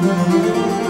Música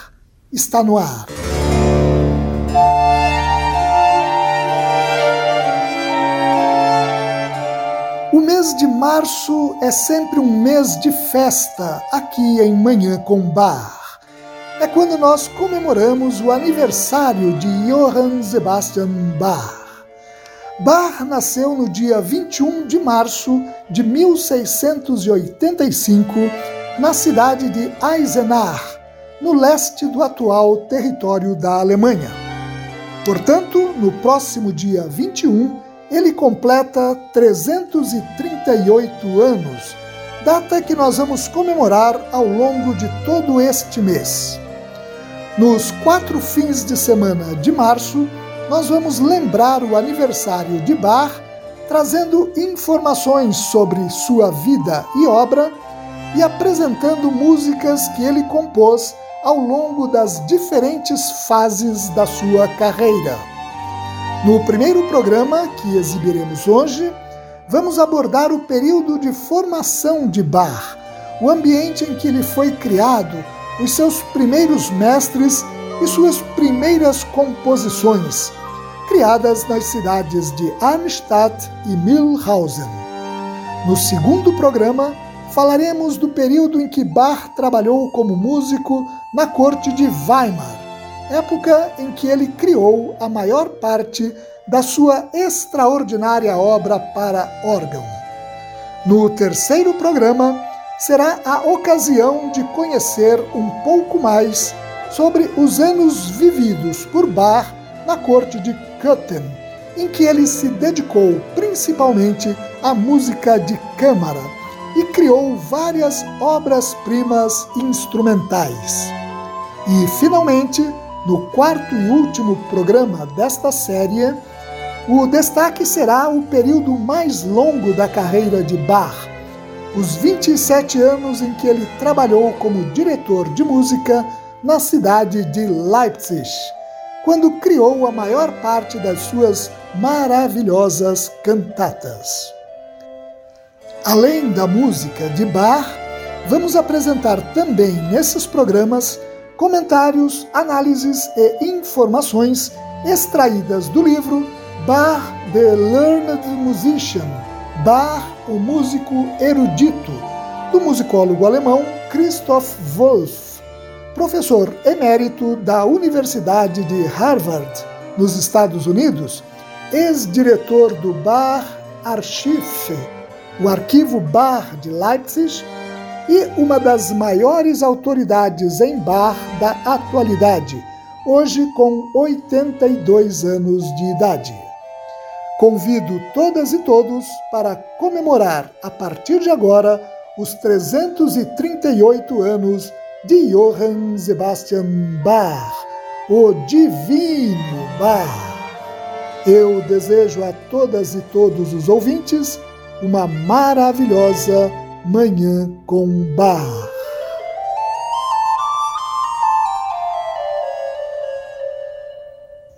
está no ar. O mês de março é sempre um mês de festa aqui em Manhã com Bar. É quando nós comemoramos o aniversário de Johann Sebastian Bach. Bach nasceu no dia 21 de março de 1685 na cidade de Eisenach, no leste do atual território da Alemanha. Portanto, no próximo dia 21, ele completa 338 anos, data que nós vamos comemorar ao longo de todo este mês. Nos quatro fins de semana de março, nós vamos lembrar o aniversário de Bach, trazendo informações sobre sua vida e obra e apresentando músicas que ele compôs ao longo das diferentes fases da sua carreira. No primeiro programa, que exibiremos hoje, vamos abordar o período de formação de Bach, o ambiente em que ele foi criado, os seus primeiros mestres e suas primeiras composições, criadas nas cidades de Arnstadt e Mühlhausen. No segundo programa, falaremos do período em que Bach trabalhou como músico na corte de Weimar, época em que ele criou a maior parte da sua extraordinária obra para órgão. No terceiro programa, será a ocasião de conhecer um pouco mais sobre os anos vividos por Bach na corte de Köthen, em que ele se dedicou principalmente à música de câmara e criou várias obras-primas instrumentais. E, finalmente, no quarto e último programa desta série, o destaque será o período mais longo da carreira de Bach, os 27 anos em que ele trabalhou como diretor de música na cidade de Leipzig, quando criou a maior parte das suas maravilhosas cantatas. Além da música de Bach, vamos apresentar também nesses programas comentários, análises e informações extraídas do livro Bach the Learned Musician, Bach, o músico erudito, do musicólogo alemão Christoph Wolff, professor emérito da Universidade de Harvard, nos Estados Unidos, ex-diretor do Bach Archive, o arquivo Bach de Leipzig e uma das maiores autoridades em bar da atualidade, hoje com 82 anos de idade. Convido todas e todos para comemorar a partir de agora os 338 anos de Johann Sebastian Bach, o Divino Bach. Eu desejo a todas e todos os ouvintes uma maravilhosa Manhã com Bar.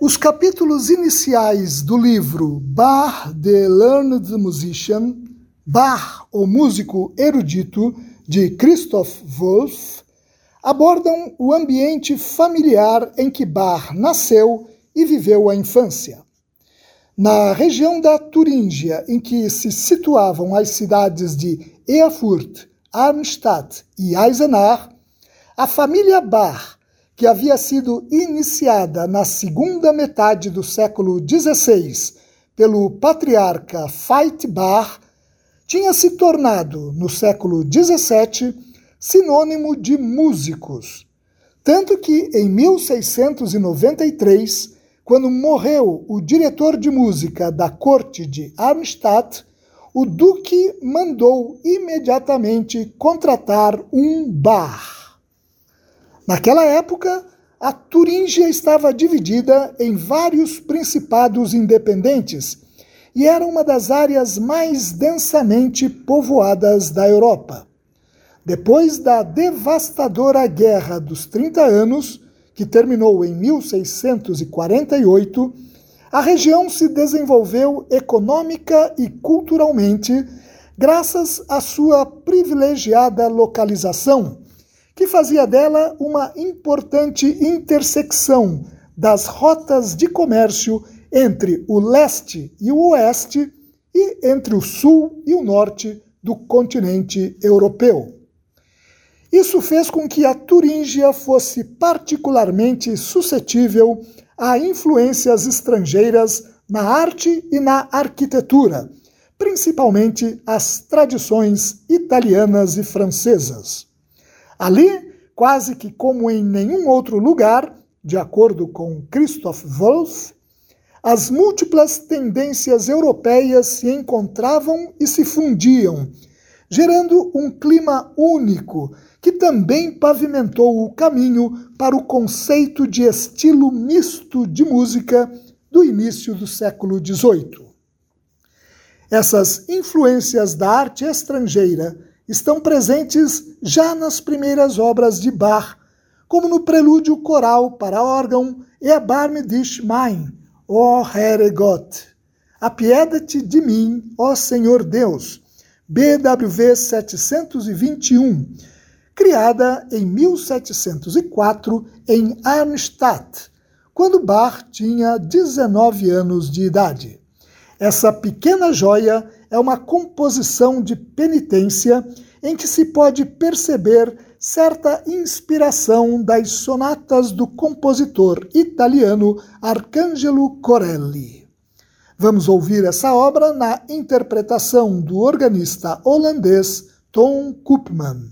Os capítulos iniciais do livro Bar the Learned Musician, Bar, o músico erudito, de Christoph Wolff, abordam o ambiente familiar em que Bar nasceu e viveu a infância. Na região da Turíngia, em que se situavam as cidades de Erfurt, Arnstadt e Eisenach, a família Bach, que havia sido iniciada na segunda metade do século XVI pelo patriarca Veit Bar, tinha se tornado, no século XVII, sinônimo de músicos. Tanto que, em 1693, quando morreu o diretor de música da corte de Arnstadt, o duque mandou imediatamente contratar um bar. Naquela época, a Turíngia estava dividida em vários principados independentes e era uma das áreas mais densamente povoadas da Europa. Depois da devastadora Guerra dos Trinta Anos, que terminou em 1648, a região se desenvolveu econômica e culturalmente graças à sua privilegiada localização, que fazia dela uma importante intersecção das rotas de comércio entre o leste e o oeste e entre o sul e o norte do continente europeu. Isso fez com que a Turíngia fosse particularmente suscetível a influências estrangeiras na arte e na arquitetura, principalmente as tradições italianas e francesas. Ali, quase que como em nenhum outro lugar, de acordo com Christoph Wolff, as múltiplas tendências europeias se encontravam e se fundiam, gerando um clima único que também pavimentou o caminho para o conceito de estilo misto de música do início do século XVIII. Essas influências da arte estrangeira estão presentes já nas primeiras obras de Bach, como no prelúdio coral para órgão e a Barme dich mein, ó Herre Gott, apieda-te de mim, ó Senhor Deus, BWV 721, criada em 1704 em Arnstadt, quando Bach tinha 19 anos de idade. Essa pequena joia é uma composição de penitência em que se pode perceber certa inspiração das sonatas do compositor italiano Arcangelo Corelli. Vamos ouvir essa obra na interpretação do organista holandês Tom Koopman.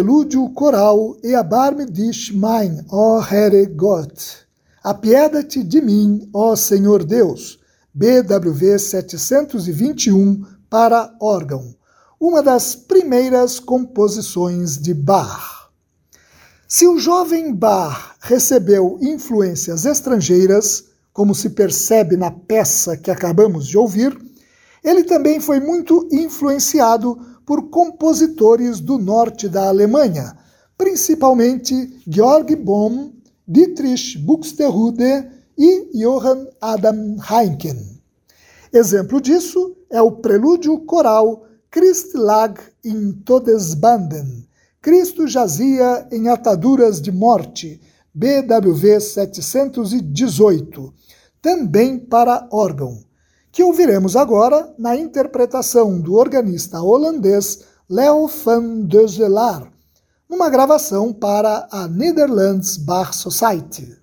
Prelúdio coral E abar-me dich mein, ó Herre Gott. Apieda-te de mim, ó Senhor Deus. BWV 721 para órgão. Uma das primeiras composições de Bach. Se o jovem Bach recebeu influências estrangeiras, como se percebe na peça que acabamos de ouvir, ele também foi muito influenciado por compositores do norte da Alemanha, principalmente Georg Bohm, Dietrich Buxtehude e Johann Adam Heinken. Exemplo disso é o prelúdio coral Christ lag in Todesbanden, Cristo jazia em ataduras de morte, BWV 718, também para órgão que ouviremos agora na interpretação do organista holandês Leo van Deuzelar, numa gravação para a Netherlands Bar Society.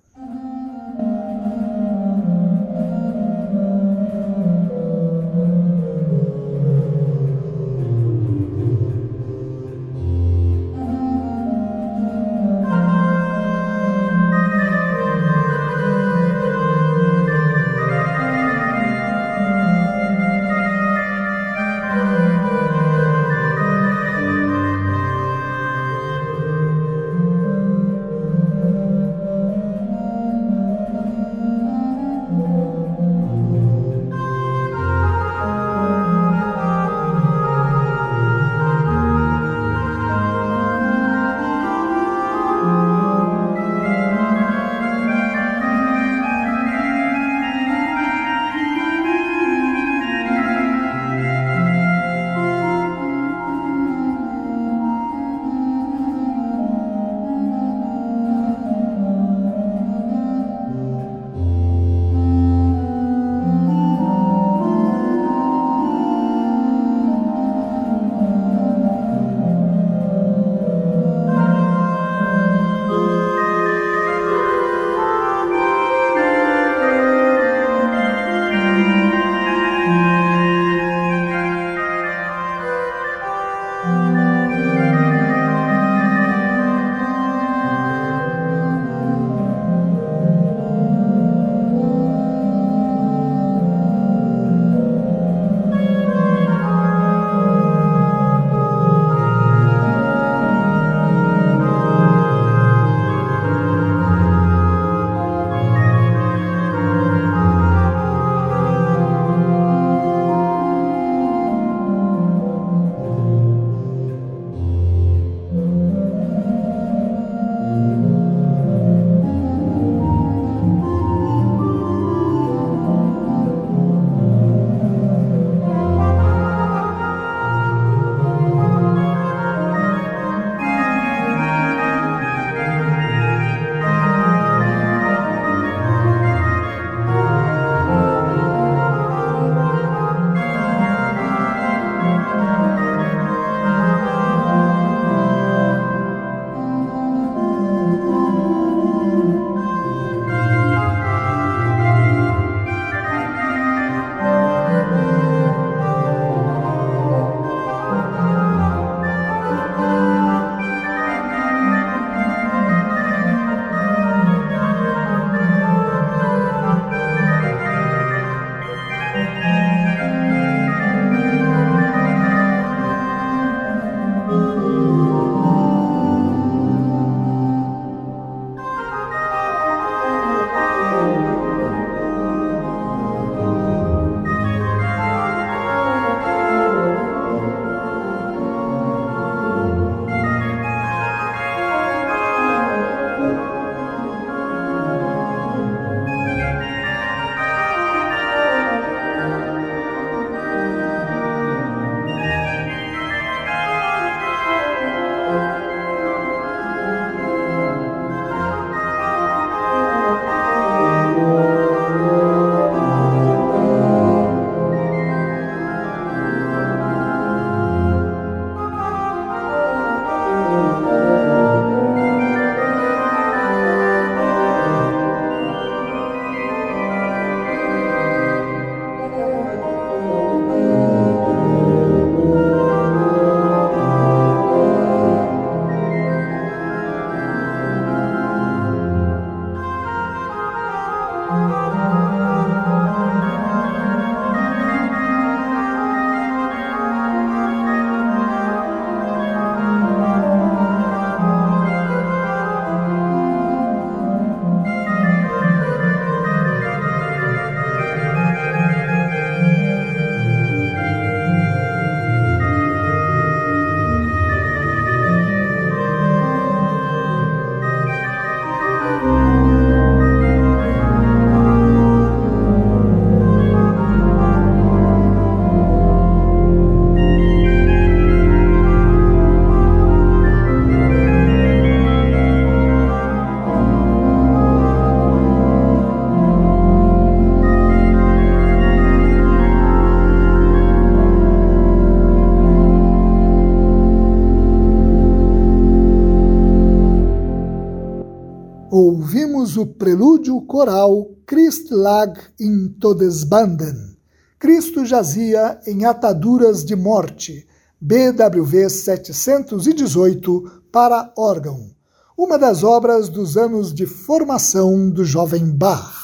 Ouvimos o prelúdio coral Christ lag in Todesbanden. Cristo jazia em ataduras de morte, BWV 718 para órgão, uma das obras dos anos de formação do jovem Bach.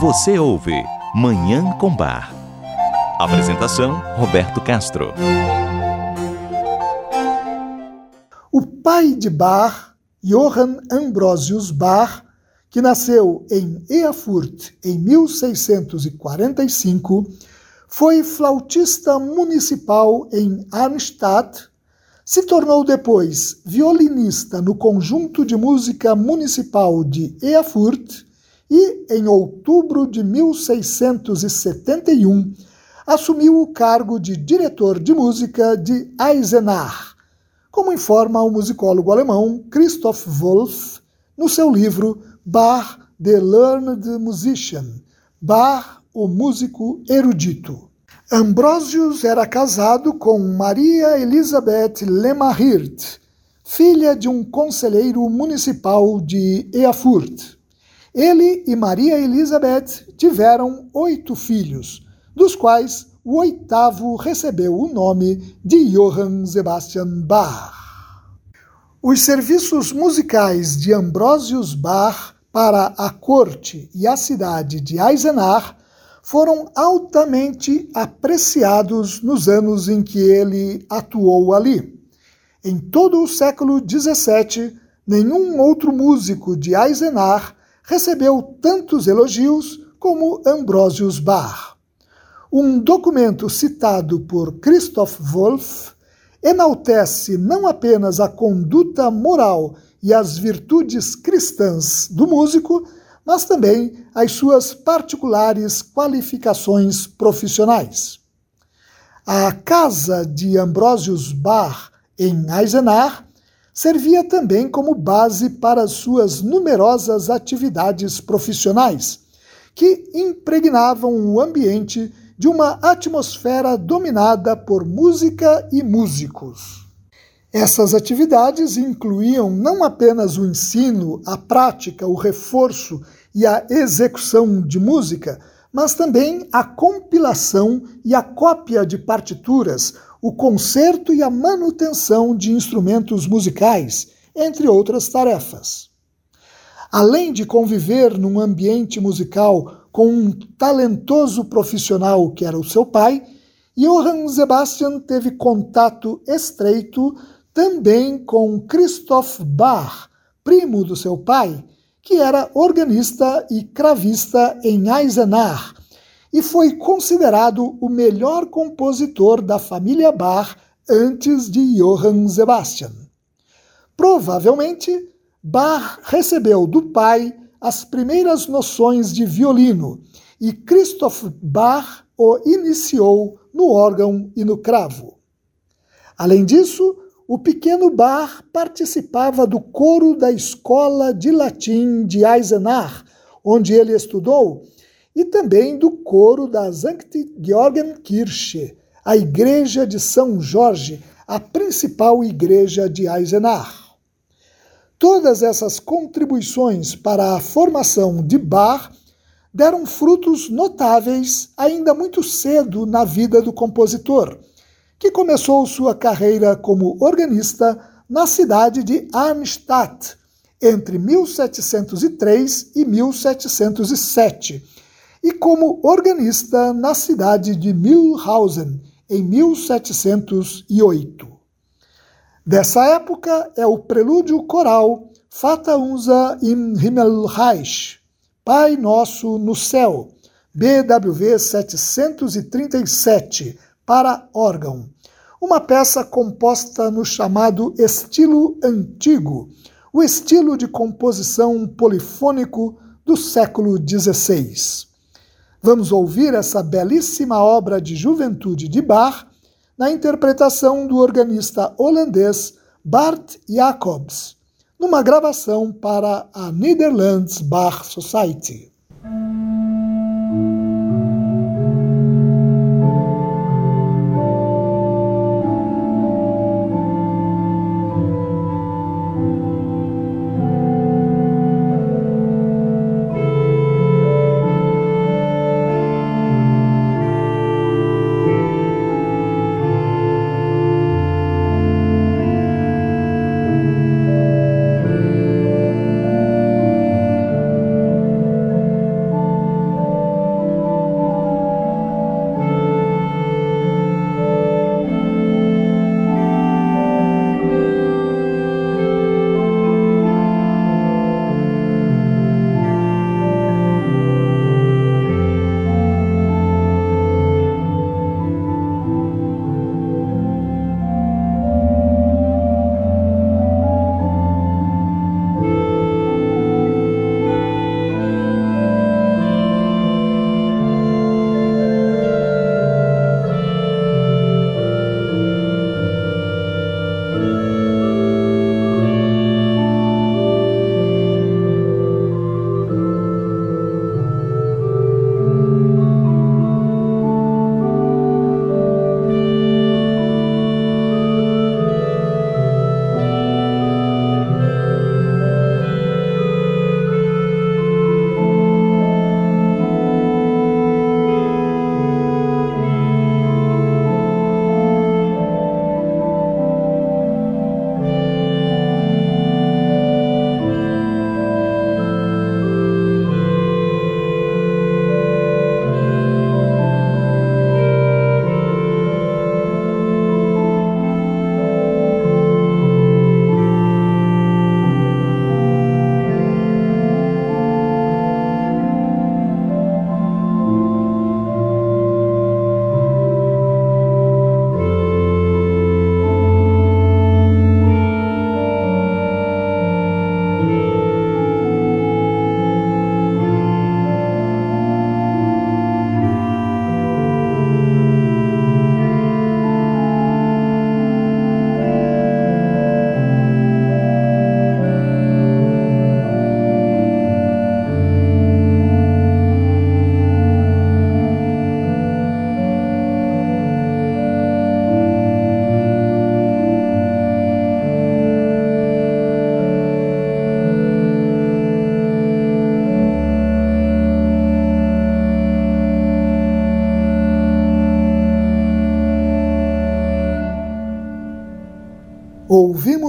Você ouve Manhã com Bar. Apresentação Roberto Castro. O pai de Bach Johann Ambrosius Bach, que nasceu em Erfurt em 1645, foi flautista municipal em Arnstadt, se tornou depois violinista no Conjunto de Música Municipal de Erfurt e, em outubro de 1671, assumiu o cargo de diretor de música de Eisenach como informa o musicólogo alemão Christoph Wolff no seu livro Bach, the Learned Musician, Bach, o músico erudito. Ambrosius era casado com Maria Elizabeth Lemmerhirt, filha de um conselheiro municipal de Erfurt. Ele e Maria Elizabeth tiveram oito filhos, dos quais o oitavo recebeu o nome de Johann Sebastian Bach. Os serviços musicais de Ambrosius Bach para a corte e a cidade de Eisenach foram altamente apreciados nos anos em que ele atuou ali. Em todo o século XVII, nenhum outro músico de Eisenach recebeu tantos elogios como Ambrosius Bach. Um documento citado por Christoph Wolff enaltece não apenas a conduta moral e as virtudes cristãs do músico, mas também as suas particulares qualificações profissionais. A casa de Ambrosius Bach, em Eisenach, servia também como base para suas numerosas atividades profissionais, que impregnavam o ambiente de uma atmosfera dominada por música e músicos. Essas atividades incluíam não apenas o ensino, a prática, o reforço e a execução de música, mas também a compilação e a cópia de partituras, o concerto e a manutenção de instrumentos musicais, entre outras tarefas. Além de conviver num ambiente musical com um talentoso profissional que era o seu pai, Johann Sebastian teve contato estreito também com Christoph Bach, primo do seu pai, que era organista e cravista em Eisenach, e foi considerado o melhor compositor da família Bach antes de Johann Sebastian. Provavelmente, Bach recebeu do pai as primeiras noções de violino e Christoph Bach o iniciou no órgão e no cravo. Além disso, o pequeno Bach participava do coro da Escola de Latim de Eisenach, onde ele estudou, e também do coro da Sankt Georgenkirche, a Igreja de São Jorge, a principal igreja de Eisenach. Todas essas contribuições para a formação de Bach deram frutos notáveis ainda muito cedo na vida do compositor, que começou sua carreira como organista na cidade de Arnstadt, entre 1703 e 1707 e como organista na cidade de Mühlhausen em 1708. Dessa época é o prelúdio coral Fata unser im Himmelreich, Pai Nosso no Céu, BWV 737, para órgão. Uma peça composta no chamado estilo antigo, o estilo de composição polifônico do século XVI. Vamos ouvir essa belíssima obra de juventude de Bach na interpretação do organista holandês Bart Jacobs, numa gravação para a Netherlands Bach Society.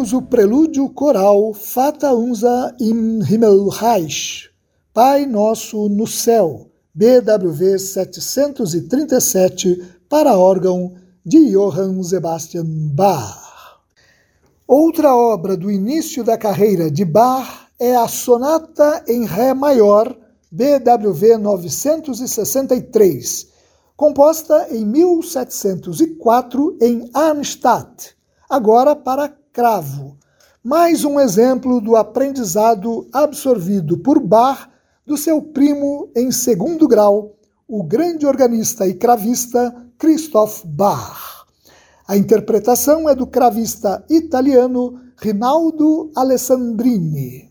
Ouvimos o prelúdio coral Fata Unsa im Himmelreich, Pai Nosso no Céu, BWV 737, para órgão de Johann Sebastian Bach. Outra obra do início da carreira de Bach é a Sonata em Ré Maior, BWV 963, composta em 1704 em Arnstadt, agora para cravo. Mais um exemplo do aprendizado absorvido por Bach do seu primo em segundo grau, o grande organista e cravista Christoph Bach. A interpretação é do cravista italiano Rinaldo Alessandrini.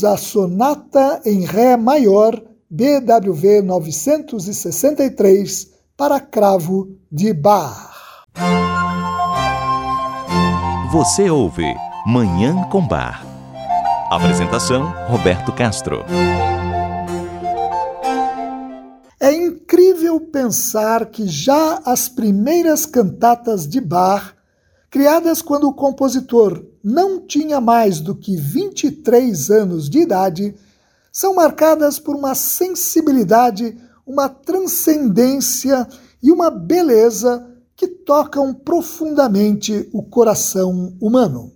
Ouvimos a Sonata em Ré maior, BWV 963, para cravo de Bach. Você ouve Manhã com Bar. Apresentação: Roberto Castro. É incrível pensar que já as primeiras cantatas de Bach, criadas quando o compositor não tinha mais do que 23 anos de idade, são marcadas por uma sensibilidade, uma transcendência e uma beleza que tocam profundamente o coração humano.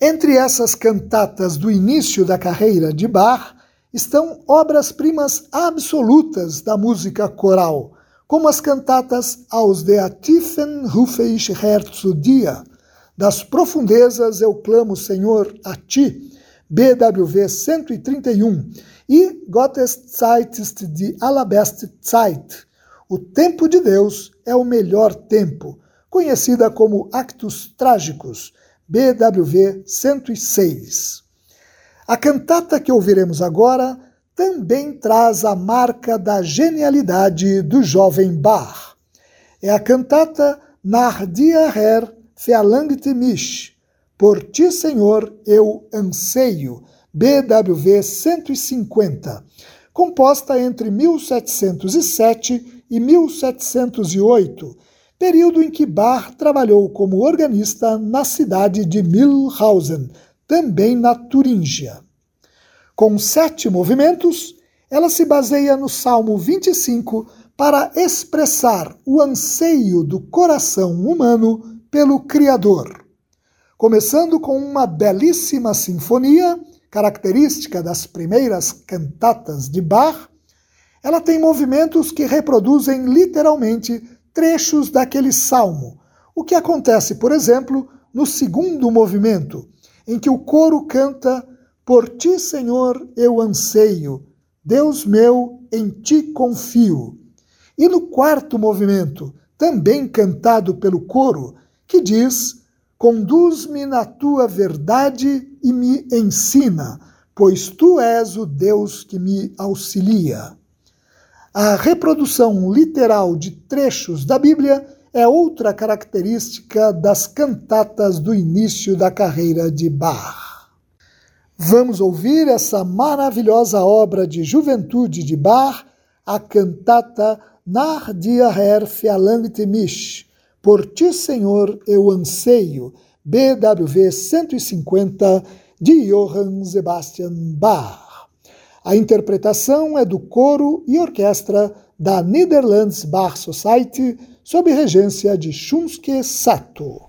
Entre essas cantatas do início da carreira de Bach estão obras-primas absolutas da música coral, como as cantatas Aus der Tiefen rufe ich Herr zu dir, Das profundezas eu clamo, Senhor, a ti, BWV 131, e Gottes Zeit ist die Zeit, O Tempo de Deus é o melhor tempo, conhecida como Actos Trágicos, BWV 106. A cantata que ouviremos agora também traz a marca da genialidade do jovem Bach. É a cantata Nach dir Herr verlangte mich, Por ti, Senhor, eu anseio, BWV 150, composta entre 1707 e 1708, período em que Bach trabalhou como organista na cidade de Mühlhausen, também na Turíngia. Com sete movimentos, ela se baseia no Salmo 25 para expressar o anseio do coração humano pelo Criador. Começando com uma belíssima sinfonia, característica das primeiras cantatas de Bach, ela tem movimentos que reproduzem literalmente trechos daquele salmo, o que acontece, por exemplo, no segundo movimento, em que o coro canta Por ti, Senhor, eu anseio, Deus meu, em ti confio. E no quarto movimento, também cantado pelo coro, que diz: Conduz-me na tua verdade e me ensina, pois tu és o Deus que me auxilia. A reprodução literal de trechos da Bíblia é outra característica das cantatas do início da carreira de Bach. Vamos ouvir essa maravilhosa obra de juventude de Bach, a cantata Nach dir Herr mich. Por ti, Senhor, eu anseio. BWV 150 de Johann Sebastian Bach. A interpretação é do coro e orquestra da Netherlands Bach Society sob regência de Shunsuke Sato.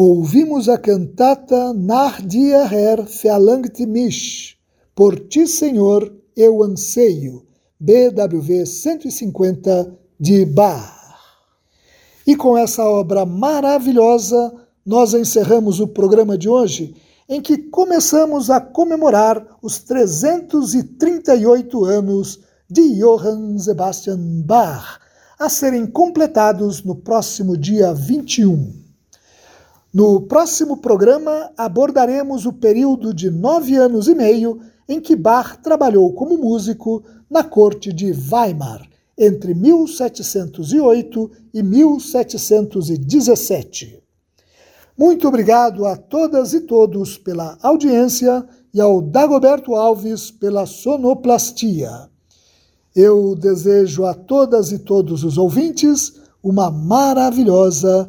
Ouvimos a cantata Nach dir Herr verlangt mich, Por ti, Senhor, eu anseio, BWV 150 de Bach. E com essa obra maravilhosa, nós encerramos o programa de hoje, em que começamos a comemorar os 338 anos de Johann Sebastian Bach, a serem completados no próximo dia 21. No próximo programa abordaremos o período de nove anos e meio em que Bach trabalhou como músico na corte de Weimar, entre 1708 e 1717. Muito obrigado a todas e todos pela audiência e ao Dagoberto Alves pela sonoplastia. Eu desejo a todas e todos os ouvintes uma maravilhosa